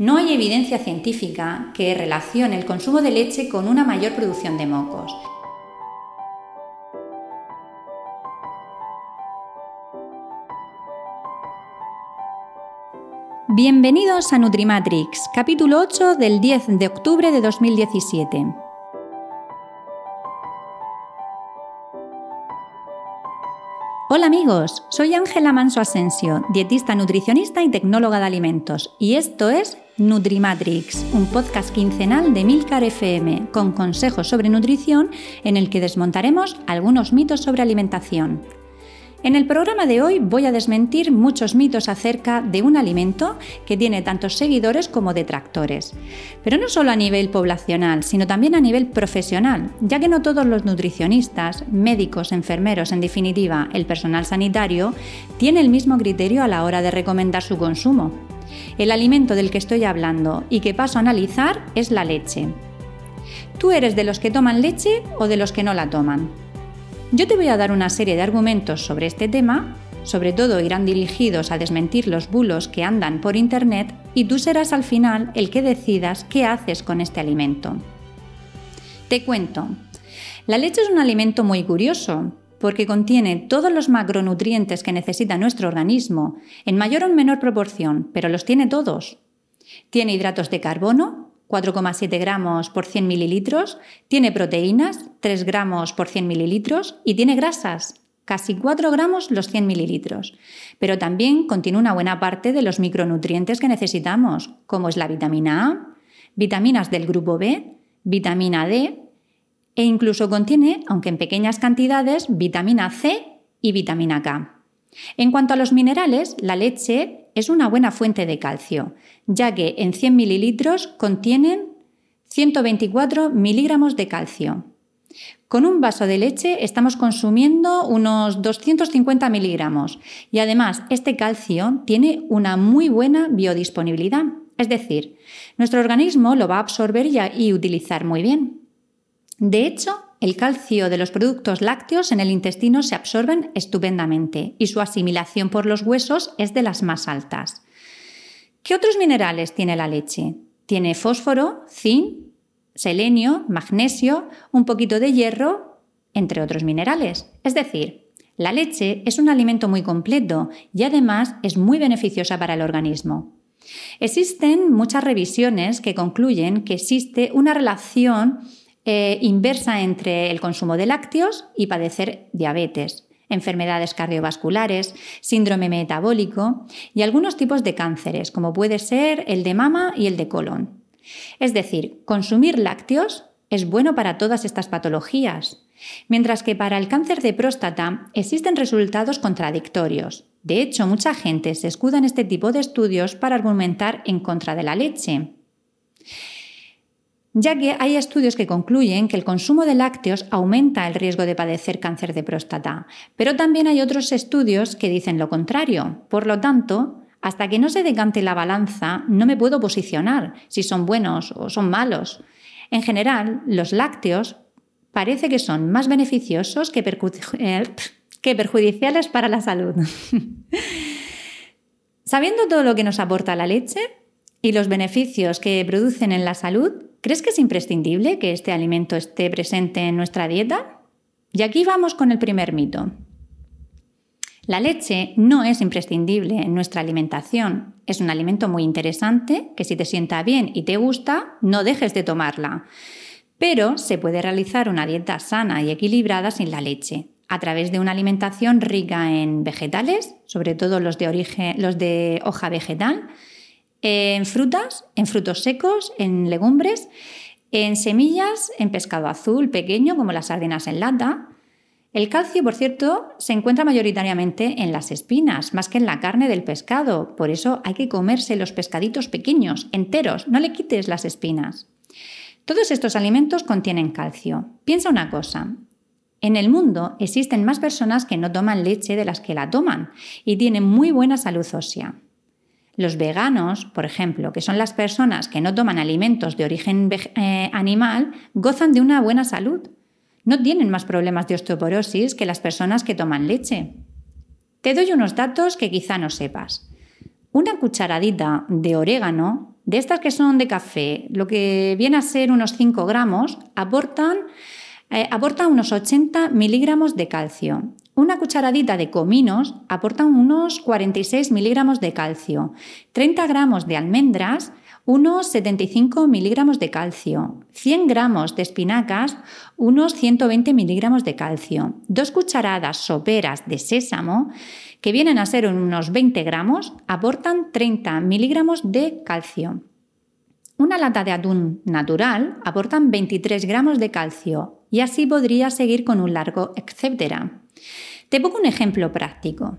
No hay evidencia científica que relacione el consumo de leche con una mayor producción de mocos. Bienvenidos a Nutrimatrix, capítulo 8 del 10 de octubre de 2017. Hola amigos, soy Ángela Manso Asensio, dietista nutricionista y tecnóloga de alimentos, y esto es Nutrimatrix, un podcast quincenal de Milcar FM con consejos sobre nutrición en el que desmontaremos algunos mitos sobre alimentación. En el programa de hoy voy a desmentir muchos mitos acerca de un alimento que tiene tantos seguidores como detractores. Pero no solo a nivel poblacional, sino también a nivel profesional, ya que no todos los nutricionistas, médicos, enfermeros, en definitiva, el personal sanitario, tiene el mismo criterio a la hora de recomendar su consumo. El alimento del que estoy hablando y que paso a analizar es la leche. ¿Tú eres de los que toman leche o de los que no la toman? Yo te voy a dar una serie de argumentos sobre este tema, sobre todo irán dirigidos a desmentir los bulos que andan por Internet y tú serás al final el que decidas qué haces con este alimento. Te cuento. La leche es un alimento muy curioso porque contiene todos los macronutrientes que necesita nuestro organismo, en mayor o menor proporción, pero los tiene todos. Tiene hidratos de carbono, 4,7 gramos por 100 mililitros, tiene proteínas, 3 gramos por 100 mililitros y tiene grasas, casi 4 gramos los 100 mililitros. Pero también contiene una buena parte de los micronutrientes que necesitamos, como es la vitamina A, vitaminas del grupo B, vitamina D e incluso contiene, aunque en pequeñas cantidades, vitamina C y vitamina K. En cuanto a los minerales, la leche es una buena fuente de calcio, ya que en 100 mililitros contienen 124 miligramos de calcio. Con un vaso de leche estamos consumiendo unos 250 miligramos y además este calcio tiene una muy buena biodisponibilidad, es decir, nuestro organismo lo va a absorber y utilizar muy bien. De hecho, el calcio de los productos lácteos en el intestino se absorben estupendamente y su asimilación por los huesos es de las más altas. ¿Qué otros minerales tiene la leche? Tiene fósforo, zinc, selenio, magnesio, un poquito de hierro, entre otros minerales. Es decir, la leche es un alimento muy completo y además es muy beneficiosa para el organismo. Existen muchas revisiones que concluyen que existe una relación eh, inversa entre el consumo de lácteos y padecer diabetes, enfermedades cardiovasculares, síndrome metabólico y algunos tipos de cánceres, como puede ser el de mama y el de colon. Es decir, consumir lácteos es bueno para todas estas patologías, mientras que para el cáncer de próstata existen resultados contradictorios. De hecho, mucha gente se escuda en este tipo de estudios para argumentar en contra de la leche ya que hay estudios que concluyen que el consumo de lácteos aumenta el riesgo de padecer cáncer de próstata, pero también hay otros estudios que dicen lo contrario. Por lo tanto, hasta que no se decante la balanza, no me puedo posicionar si son buenos o son malos. En general, los lácteos parece que son más beneficiosos que, eh, que perjudiciales para la salud. Sabiendo todo lo que nos aporta la leche y los beneficios que producen en la salud, ¿Crees que es imprescindible que este alimento esté presente en nuestra dieta? Y aquí vamos con el primer mito. La leche no es imprescindible en nuestra alimentación. Es un alimento muy interesante que si te sienta bien y te gusta, no dejes de tomarla. Pero se puede realizar una dieta sana y equilibrada sin la leche, a través de una alimentación rica en vegetales, sobre todo los de, origen, los de hoja vegetal, en frutas, en frutos secos, en legumbres, en semillas, en pescado azul pequeño como las sardinas en lata, El calcio, por cierto, se encuentra mayoritariamente en las espinas, más que en la carne del pescado. Por eso hay que comerse los pescaditos pequeños, enteros, no le quites las espinas. Todos estos alimentos contienen calcio. Piensa una cosa. En el mundo existen más personas que no toman leche de las que la toman y tienen muy buena salud ósea. Los veganos, por ejemplo, que son las personas que no toman alimentos de origen eh, animal, gozan de una buena salud no tienen más problemas de osteoporosis que las personas que toman leche. Te doy unos datos que quizá no sepas. Una cucharadita de orégano, de estas que son de café, lo que viene a ser unos 5 gramos, aportan, eh, aporta unos 80 miligramos de calcio. Una cucharadita de cominos aporta unos 46 miligramos de calcio. 30 gramos de almendras unos 75 miligramos de calcio, 100 gramos de espinacas, unos 120 miligramos de calcio, dos cucharadas soperas de sésamo, que vienen a ser unos 20 gramos, aportan 30 miligramos de calcio. Una lata de atún natural aportan 23 gramos de calcio y así podría seguir con un largo etcétera. Te pongo un ejemplo práctico.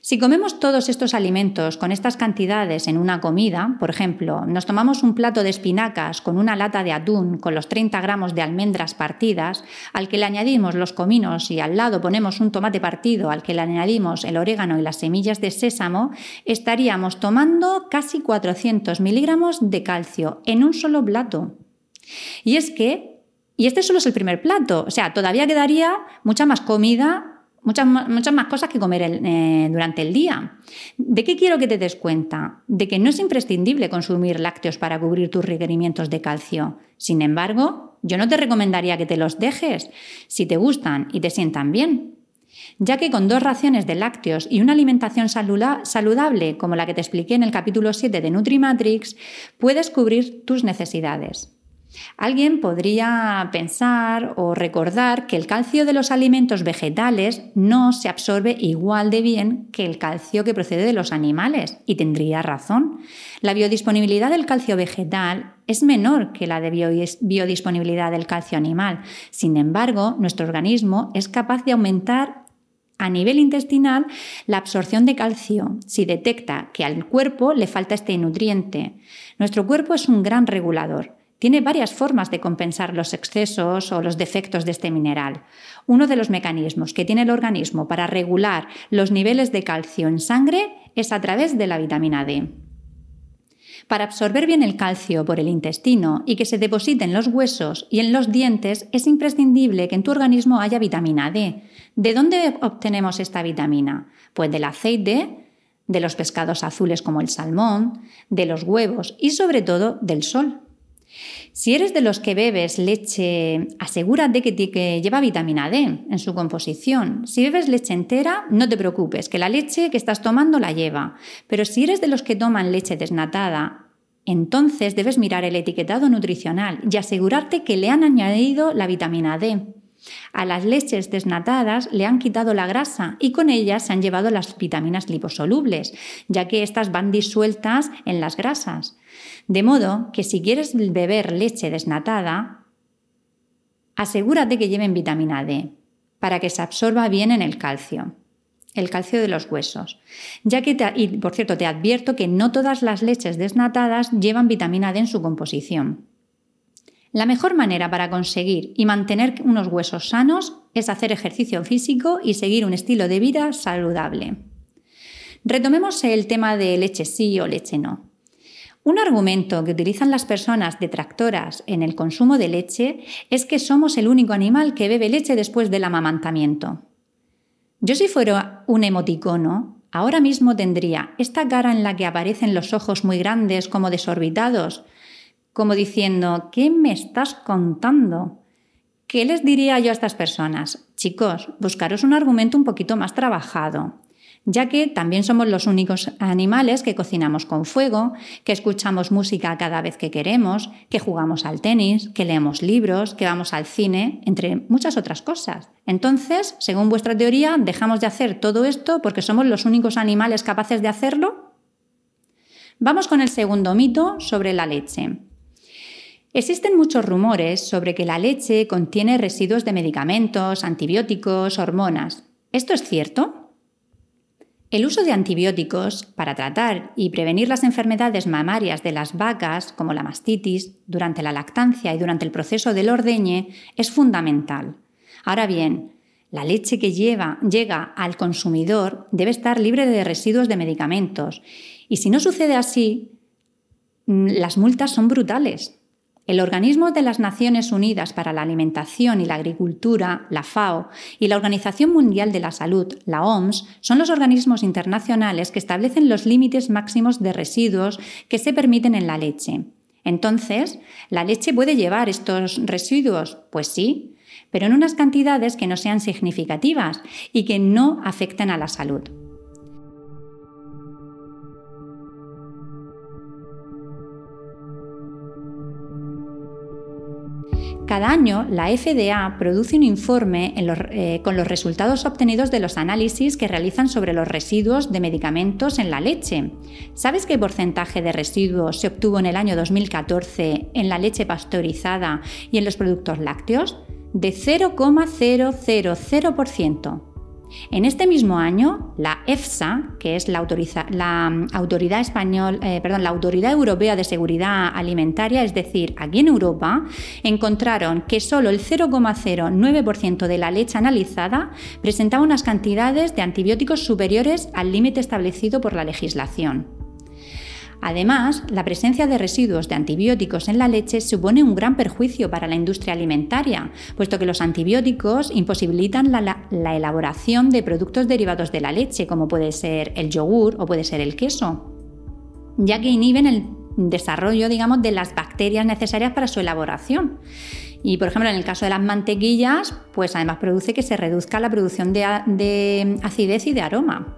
Si comemos todos estos alimentos con estas cantidades en una comida, por ejemplo, nos tomamos un plato de espinacas con una lata de atún con los 30 gramos de almendras partidas, al que le añadimos los cominos y al lado ponemos un tomate partido al que le añadimos el orégano y las semillas de sésamo, estaríamos tomando casi 400 miligramos de calcio en un solo plato. Y es que, y este solo es el primer plato, o sea, todavía quedaría mucha más comida Muchas, muchas más cosas que comer eh, durante el día. ¿De qué quiero que te des cuenta? De que no es imprescindible consumir lácteos para cubrir tus requerimientos de calcio. Sin embargo, yo no te recomendaría que te los dejes si te gustan y te sientan bien, ya que con dos raciones de lácteos y una alimentación saludable como la que te expliqué en el capítulo 7 de Nutrimatrix, puedes cubrir tus necesidades. Alguien podría pensar o recordar que el calcio de los alimentos vegetales no se absorbe igual de bien que el calcio que procede de los animales, y tendría razón. La biodisponibilidad del calcio vegetal es menor que la de biodisponibilidad del calcio animal. Sin embargo, nuestro organismo es capaz de aumentar a nivel intestinal la absorción de calcio si detecta que al cuerpo le falta este nutriente. Nuestro cuerpo es un gran regulador tiene varias formas de compensar los excesos o los defectos de este mineral. Uno de los mecanismos que tiene el organismo para regular los niveles de calcio en sangre es a través de la vitamina D. Para absorber bien el calcio por el intestino y que se deposite en los huesos y en los dientes, es imprescindible que en tu organismo haya vitamina D. ¿De dónde obtenemos esta vitamina? Pues del aceite, de los pescados azules como el salmón, de los huevos y sobre todo del sol. Si eres de los que bebes leche, asegúrate que, que, lleva vitamina D en su composición. Si bebes leche entera, no te preocupes, que la leche que estás tomando la lleva. Pero si eres de los que toman leche desnatada, entonces debes mirar el etiquetado nutricional y asegurarte que le han añadido la vitamina D. A las leches desnatadas le han quitado la grasa y con ellas se han llevado las vitaminas liposolubles, ya que estas van disueltas en las grasas. De modo que si quieres beber leche desnatada, asegúrate que lleven vitamina D para que se absorba bien en el calcio, el calcio de los huesos. Ya que y por cierto, te advierto que no todas las leches desnatadas llevan vitamina D en su composición. La mejor manera para conseguir y mantener unos huesos sanos es hacer ejercicio físico y seguir un estilo de vida saludable. Retomemos el tema de leche sí o leche no. Un argumento que utilizan las personas detractoras en el consumo de leche es que somos el único animal que bebe leche después del amamantamiento. Yo si fuera un emoticono, ahora mismo tendría esta cara en la que aparecen los ojos muy grandes como desorbitados, como diciendo, ¿qué me estás contando? ¿Qué les diría yo a estas personas? Chicos, buscaros un argumento un poquito más trabajado ya que también somos los únicos animales que cocinamos con fuego, que escuchamos música cada vez que queremos, que jugamos al tenis, que leemos libros, que vamos al cine, entre muchas otras cosas. Entonces, según vuestra teoría, ¿dejamos de hacer todo esto porque somos los únicos animales capaces de hacerlo? Vamos con el segundo mito sobre la leche. Existen muchos rumores sobre que la leche contiene residuos de medicamentos, antibióticos, hormonas. ¿Esto es cierto? El uso de antibióticos para tratar y prevenir las enfermedades mamarias de las vacas, como la mastitis, durante la lactancia y durante el proceso del ordeñe, es fundamental. Ahora bien, la leche que lleva, llega al consumidor debe estar libre de residuos de medicamentos. Y si no sucede así, mm, las multas son brutales. El Organismo de las Naciones Unidas para la Alimentación y la Agricultura, la FAO, y la Organización Mundial de la Salud, la OMS, son los organismos internacionales que establecen los límites máximos de residuos que se permiten en la leche. Entonces, ¿la leche puede llevar estos residuos? Pues sí, pero en unas cantidades que no sean significativas y que no afecten a la salud. Cada año la FDA produce un informe eh, con los resultados obtenidos de los análisis que realizan sobre los residuos de medicamentos en la leche. ¿Sabes qué porcentaje de residuos se obtuvo en el año 2014 en la leche pasteurizada y en los productos lácteos? De 0,000%. En este mismo año, la EFSA, que es la, autoridad, español, eh, perdón, la Autoridad Europea de Seguridad Alimentaria, es decir, aquí en Europa, encontraron que solo el 0,09% de la leche analizada presentaba unas cantidades de antibióticos superiores al límite establecido por la legislación. Además, la presencia de residuos de antibióticos en la leche supone un gran perjuicio para la industria alimentaria, puesto que los antibióticos imposibilitan la, elaboración de productos derivados de la leche, como puede ser el yogur o puede ser el queso, ya que inhiben el desarrollo, digamos, de las bacterias necesarias para su elaboración. Y, por ejemplo, en el caso de las mantequillas, pues además produce que se reduzca la producción de acidez y de aroma.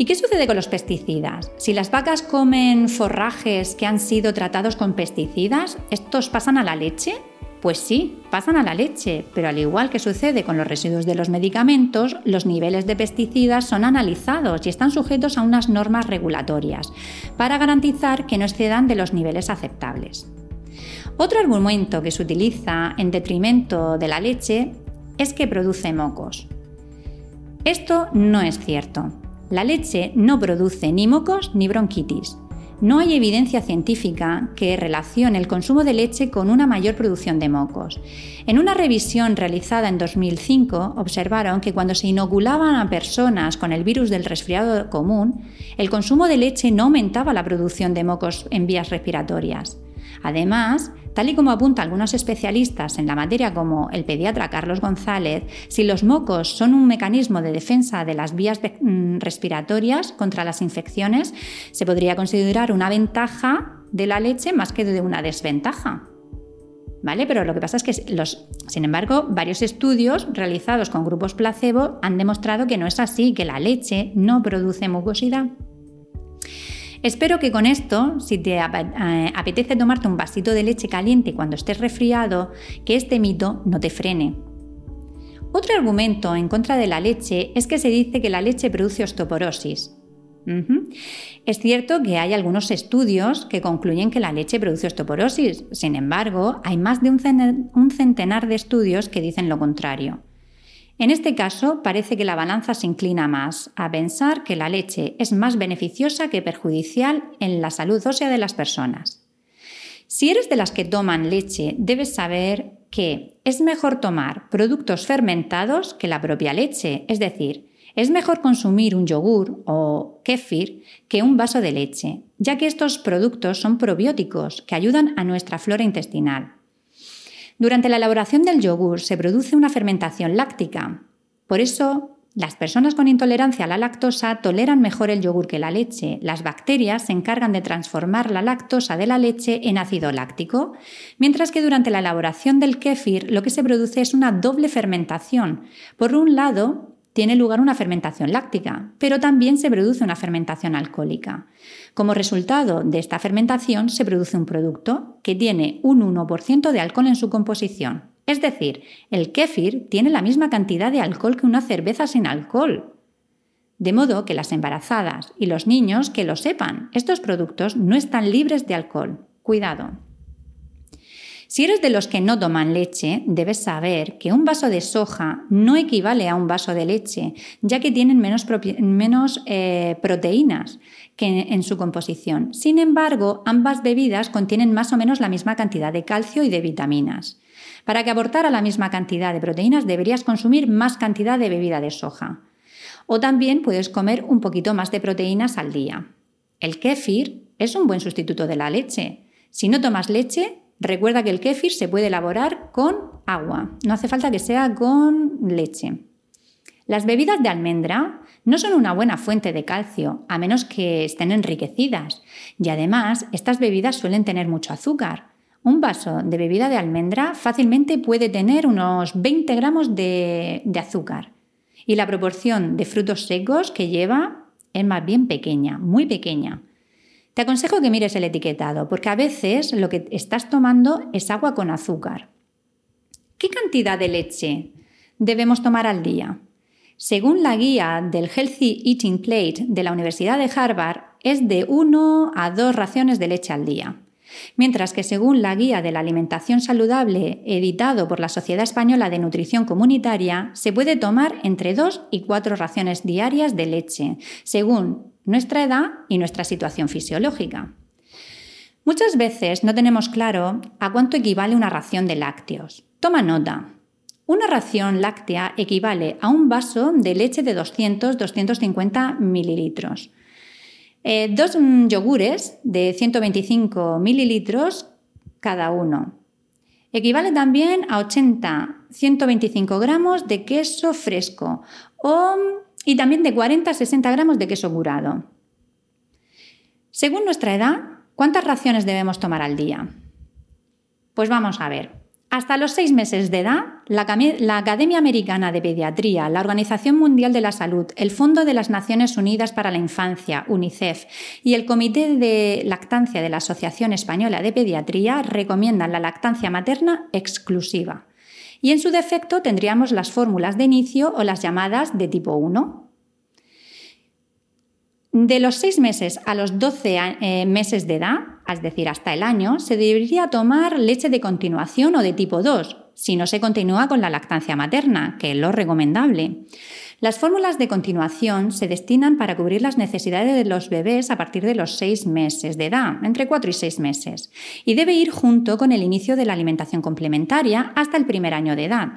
¿Y qué sucede con los pesticidas? Si las vacas comen forrajes que han sido tratados con pesticidas, ¿estos pasan a la leche? Pues sí, pasan a la leche, pero al igual que sucede con los residuos de los medicamentos, los niveles de pesticidas son analizados y están sujetos a unas normas regulatorias para garantizar que no excedan de los niveles aceptables. Otro argumento que se utiliza en detrimento de la leche es que produce mocos. Esto no es cierto. La leche no produce ni mocos ni bronquitis. No hay evidencia científica que relacione el consumo de leche con una mayor producción de mocos. En una revisión realizada en 2005 observaron que cuando se inoculaban a personas con el virus del resfriado común, el consumo de leche no aumentaba la producción de mocos en vías respiratorias. Además, Tal y como apuntan algunos especialistas en la materia como el pediatra Carlos González, si los mocos son un mecanismo de defensa de las vías mm, respiratorias contra las infecciones, se podría considerar una ventaja de la leche más que de una desventaja. ¿Vale? Pero lo que pasa es que, los, sin embargo, varios estudios realizados con grupos placebo han demostrado que no es así, que la leche no produce mucosidad. Espero que con esto, si te eh, apetece tomarte un vasito de leche caliente cuando estés resfriado, que este mito no te frene. Otro argumento en contra de la leche es que se dice que la leche produce osteoporosis. Es cierto que hay algunos estudios que concluyen que la leche produce osteoporosis, sin embargo, hay más de un centenar de estudios que dicen lo contrario. En este caso, parece que la balanza se inclina más a pensar que la leche es más beneficiosa que perjudicial en la salud ósea de las personas. Si eres de las que toman leche, debes saber que es mejor tomar productos fermentados que la propia leche, es decir, es mejor consumir un yogur o kéfir que un vaso de leche, ya que estos productos son probióticos que ayudan a nuestra flora intestinal. Durante la elaboración del yogur se produce una fermentación láctica. Por eso, las personas con intolerancia a la lactosa toleran mejor el yogur que la leche. Las bacterias se encargan de transformar la lactosa de la leche en ácido láctico, mientras que durante la elaboración del kéfir lo que se produce es una doble fermentación. Por un lado, tiene lugar una fermentación láctica, pero también se produce una fermentación alcohólica. Como resultado de esta fermentación se produce un producto que tiene un 1% de alcohol en su composición. Es decir, el kéfir tiene la misma cantidad de alcohol que una cerveza sin alcohol. De modo que las embarazadas y los niños que lo sepan, estos productos no están libres de alcohol. Cuidado. Si eres de los que no toman leche, debes saber que un vaso de soja no equivale a un vaso de leche, ya que tienen menos, eh, proteínas que en su composición. Sin embargo, ambas bebidas contienen más o menos la misma cantidad de calcio y de vitaminas. Para que aportara la misma cantidad de proteínas deberías consumir más cantidad de bebida de soja. O también puedes comer un poquito más de proteínas al día. El kéfir es un buen sustituto de la leche. Si no tomas leche, Recuerda que el kéfir se puede elaborar con agua, no hace falta que sea con leche. Las bebidas de almendra no son una buena fuente de calcio, a menos que estén enriquecidas, y además estas bebidas suelen tener mucho azúcar. Un vaso de bebida de almendra fácilmente puede tener unos 20 gramos de, de azúcar, y la proporción de frutos secos que lleva es más bien pequeña, muy pequeña. Te aconsejo que mires el etiquetado, porque a veces lo que estás tomando es agua con azúcar. ¿Qué cantidad de leche debemos tomar al día? Según la guía del Healthy Eating Plate de la Universidad de Harvard, es de 1 a 2 raciones de leche al día. Mientras que según la guía de la alimentación saludable editado por la Sociedad Española de Nutrición Comunitaria, se puede tomar entre 2 y 4 raciones diarias de leche, según nuestra edad y nuestra situación fisiológica. Muchas veces no tenemos claro a cuánto equivale una ración de lácteos. Toma nota. Una ración láctea equivale a un vaso de leche de 200-250 mililitros. Eh, dos yogures de 125 mililitros cada uno. Equivale también a 80-125 gramos de queso fresco o y también de 40 a 60 gramos de queso curado. Según nuestra edad, ¿cuántas raciones debemos tomar al día? Pues vamos a ver. Hasta los seis meses de edad, la, Academia Americana de Pediatría, la Organización Mundial de la Salud, el Fondo de las Naciones Unidas para la Infancia, UNICEF, y el Comité de Lactancia de la Asociación Española de Pediatría recomiendan la lactancia materna exclusiva y en su defecto tendríamos las fórmulas de inicio o las llamadas de tipo 1. De los 6 meses a los 12 eh, meses de edad, es decir, hasta el año, se debería tomar leche de continuación o de tipo 2, si no se continúa con la lactancia materna, que es lo recomendable. Las fórmulas de continuación se destinan para cubrir las necesidades de los bebés a partir de los seis meses de edad, entre 4 y 6 meses, y debe ir junto con el inicio de la alimentación complementaria hasta el primer año de edad.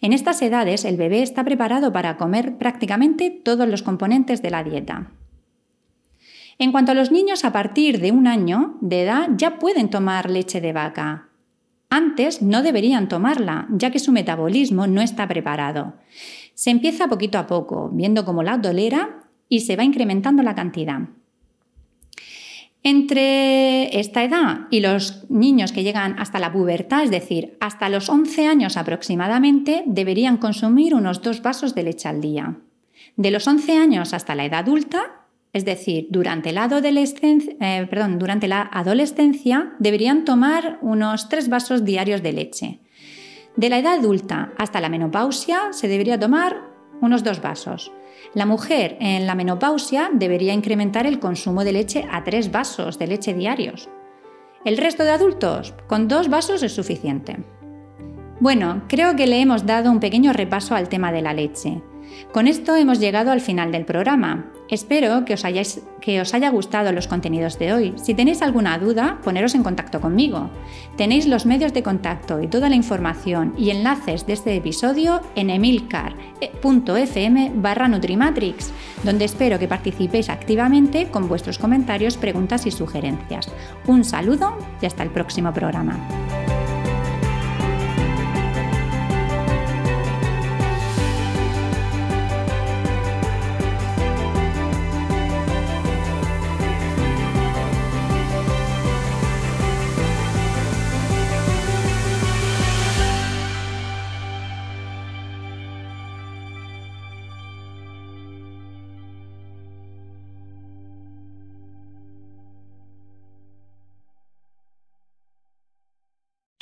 En estas edades el bebé está preparado para comer prácticamente todos los componentes de la dieta. En cuanto a los niños a partir de un año de edad ya pueden tomar leche de vaca. Antes no deberían tomarla, ya que su metabolismo no está preparado. Se empieza poquito a poco, viendo cómo la tolera y se va incrementando la cantidad. Entre esta edad y los niños que llegan hasta la pubertad, es decir, hasta los 11 años aproximadamente, deberían consumir unos dos vasos de leche al día. De los 11 años hasta la edad adulta, es decir, durante la adolescencia, eh, durante la adolescencia deberían tomar unos tres vasos diarios de leche. De la edad adulta hasta la menopausia se debería tomar unos dos vasos. La mujer en la menopausia debería incrementar el consumo de leche a tres vasos de leche diarios. El resto de adultos, con dos vasos es suficiente. Bueno, creo que le hemos dado un pequeño repaso al tema de la leche. Con esto hemos llegado al final del programa. Espero que os, que os, haya gustado los contenidos de hoy. Si tenéis alguna duda, poneros en contacto conmigo. Tenéis los medios de contacto y toda la información y enlaces de este episodio en emilcar.fm barra Nutrimatrix, donde espero que participéis activamente con vuestros comentarios, preguntas y sugerencias. Un saludo y hasta el próximo programa.